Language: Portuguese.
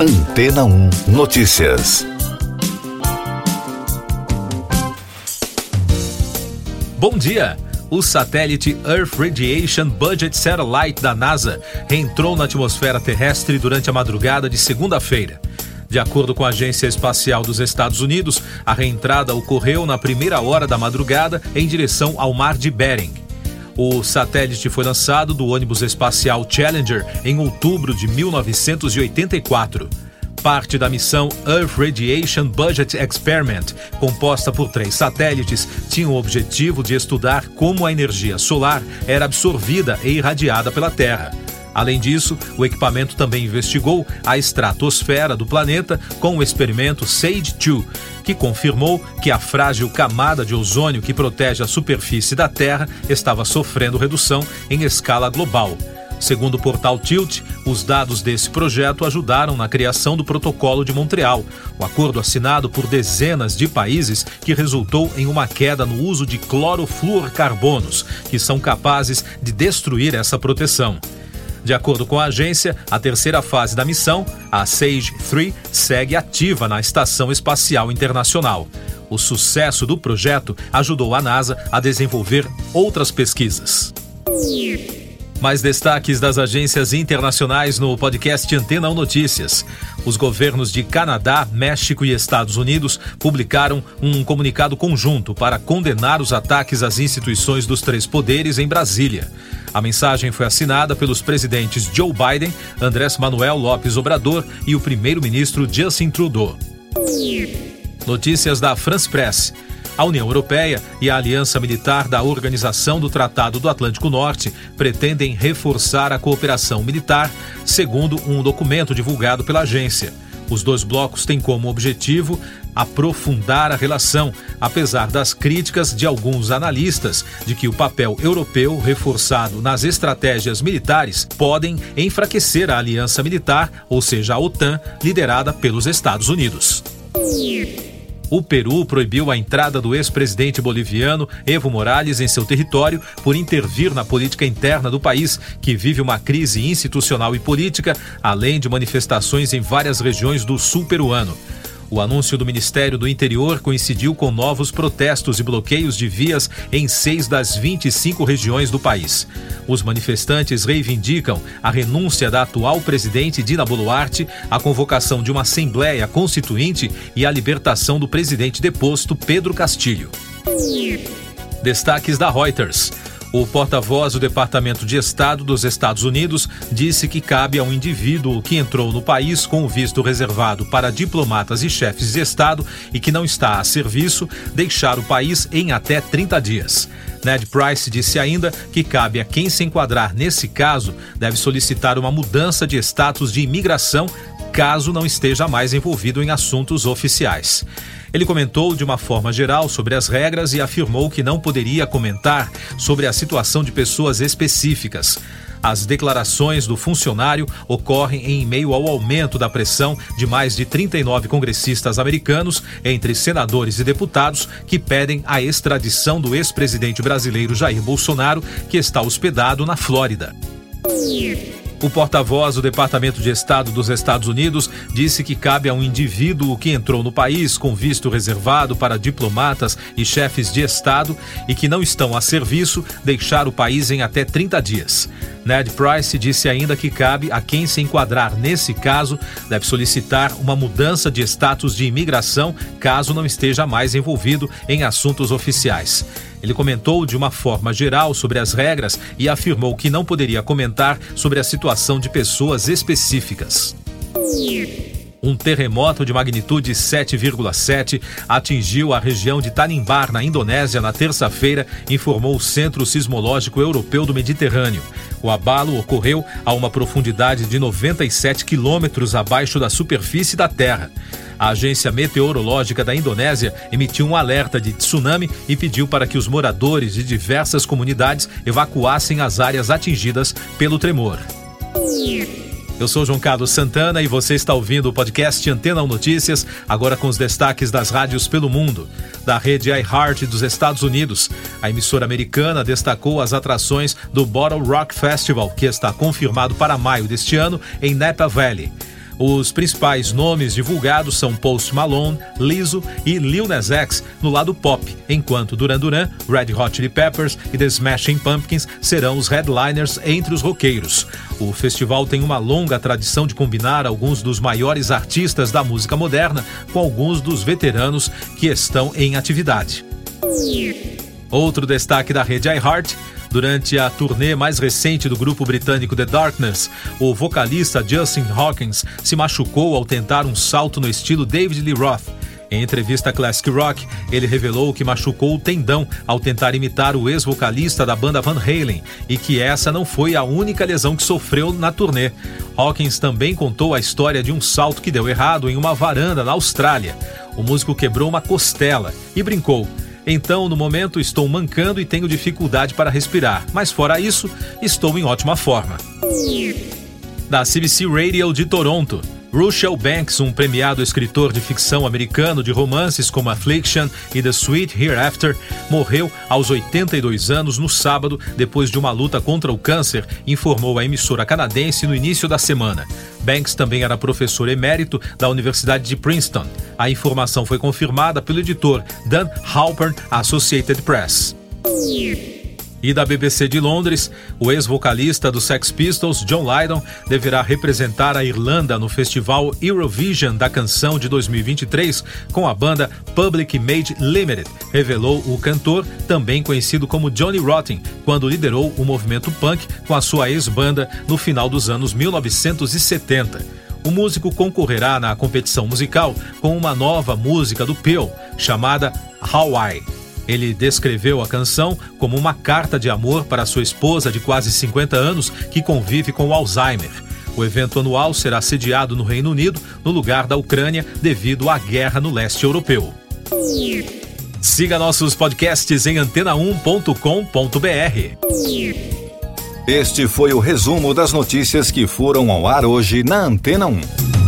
Antena 1 Notícias. Bom dia! O satélite Earth Radiation Budget Satellite da NASA reentrou na atmosfera terrestre durante a madrugada de segunda-feira. De acordo com a Agência Espacial dos Estados Unidos, a reentrada ocorreu na primeira hora da madrugada em direção ao Mar de Bering. O satélite foi lançado do ônibus espacial Challenger em outubro de 1984. Parte da missão Earth Radiation Budget Experiment, composta por três satélites, tinha o objetivo de estudar como a energia solar era absorvida e irradiada pela Terra. Além disso, o equipamento também investigou a estratosfera do planeta com o experimento SAGE-2, que confirmou que a frágil camada de ozônio que protege a superfície da Terra estava sofrendo redução em escala global. Segundo o portal Tilt, os dados desse projeto ajudaram na criação do Protocolo de Montreal, o acordo assinado por dezenas de países que resultou em uma queda no uso de clorofluorcarbonos, que são capazes de destruir essa proteção. De acordo com a agência, a terceira fase da missão, a SAGE-3, segue ativa na Estação Espacial Internacional. O sucesso do projeto ajudou a NASA a desenvolver outras pesquisas. Mais destaques das agências internacionais no podcast Antena 1 Notícias. Os governos de Canadá, México e Estados Unidos publicaram um comunicado conjunto para condenar os ataques às instituições dos três poderes em Brasília. A mensagem foi assinada pelos presidentes Joe Biden, Andrés Manuel Lopes Obrador e o primeiro-ministro Justin Trudeau. Notícias da France Press. A União Europeia e a Aliança Militar da Organização do Tratado do Atlântico Norte pretendem reforçar a cooperação militar, segundo um documento divulgado pela agência. Os dois blocos têm como objetivo aprofundar a relação, apesar das críticas de alguns analistas de que o papel europeu reforçado nas estratégias militares podem enfraquecer a aliança militar, ou seja, a OTAN, liderada pelos Estados Unidos. O Peru proibiu a entrada do ex-presidente boliviano Evo Morales em seu território por intervir na política interna do país, que vive uma crise institucional e política, além de manifestações em várias regiões do sul peruano. O anúncio do Ministério do Interior coincidiu com novos protestos e bloqueios de vias em seis das 25 regiões do país. Os manifestantes reivindicam a renúncia da atual presidente Dina Boluarte, a convocação de uma Assembleia Constituinte e a libertação do presidente deposto Pedro Castilho. Destaques da Reuters. O porta-voz do Departamento de Estado dos Estados Unidos disse que cabe a um indivíduo que entrou no país com o visto reservado para diplomatas e chefes de Estado e que não está a serviço deixar o país em até 30 dias. Ned Price disse ainda que cabe a quem se enquadrar nesse caso deve solicitar uma mudança de status de imigração caso não esteja mais envolvido em assuntos oficiais. Ele comentou de uma forma geral sobre as regras e afirmou que não poderia comentar sobre a situação de pessoas específicas. As declarações do funcionário ocorrem em meio ao aumento da pressão de mais de 39 congressistas americanos, entre senadores e deputados, que pedem a extradição do ex-presidente brasileiro Jair Bolsonaro, que está hospedado na Flórida. O porta-voz do Departamento de Estado dos Estados Unidos disse que cabe a um indivíduo que entrou no país com visto reservado para diplomatas e chefes de Estado e que não estão a serviço deixar o país em até 30 dias. Ned Price disse ainda que cabe a quem se enquadrar nesse caso deve solicitar uma mudança de status de imigração caso não esteja mais envolvido em assuntos oficiais. Ele comentou de uma forma geral sobre as regras e afirmou que não poderia comentar sobre a situação de pessoas específicas. Um terremoto de magnitude 7,7 atingiu a região de Tanimbar, na Indonésia, na terça-feira, informou o Centro Sismológico Europeu do Mediterrâneo. O abalo ocorreu a uma profundidade de 97 quilômetros abaixo da superfície da Terra. A Agência Meteorológica da Indonésia emitiu um alerta de tsunami e pediu para que os moradores de diversas comunidades evacuassem as áreas atingidas pelo tremor. Eu sou João Carlos Santana e você está ouvindo o podcast Antena 1 Notícias, agora com os destaques das rádios pelo mundo. Da rede iHeart dos Estados Unidos, a emissora americana destacou as atrações do Bottle Rock Festival, que está confirmado para maio deste ano em Napa Valley. Os principais nomes divulgados são Post Malone, Lizzo e Lil Nas X no lado pop, enquanto Duran Duran, Red Hot Chili Peppers e The Smashing Pumpkins serão os headliners entre os roqueiros. O festival tem uma longa tradição de combinar alguns dos maiores artistas da música moderna com alguns dos veteranos que estão em atividade. Outro destaque da rede iHeart Durante a turnê mais recente do grupo britânico The Darkness, o vocalista Justin Hawkins se machucou ao tentar um salto no estilo David Lee Roth. Em entrevista a Classic Rock, ele revelou que machucou o tendão ao tentar imitar o ex-vocalista da banda Van Halen e que essa não foi a única lesão que sofreu na turnê. Hawkins também contou a história de um salto que deu errado em uma varanda na Austrália. O músico quebrou uma costela e brincou. Então, no momento, estou mancando e tenho dificuldade para respirar, mas fora isso, estou em ótima forma. Da CBC Radio de Toronto. Russell Banks, um premiado escritor de ficção americano de romances como Affliction e The Sweet Hereafter, morreu aos 82 anos no sábado depois de uma luta contra o câncer, informou a emissora canadense no início da semana. Banks também era professor emérito da Universidade de Princeton. A informação foi confirmada pelo editor Dan Halpern Associated Press. E da BBC de Londres, o ex-vocalista dos Sex Pistols, John Lydon, deverá representar a Irlanda no festival Eurovision da canção de 2023 com a banda Public Made Limited, revelou o cantor, também conhecido como Johnny Rotten, quando liderou o movimento punk com a sua ex-banda no final dos anos 1970. O músico concorrerá na competição musical com uma nova música do Peel, chamada Hawaii. Ele descreveu a canção como uma carta de amor para sua esposa de quase 50 anos que convive com Alzheimer. O evento anual será sediado no Reino Unido, no lugar da Ucrânia, devido à guerra no leste europeu. Siga nossos podcasts em antena1.com.br. Este foi o resumo das notícias que foram ao ar hoje na Antena 1.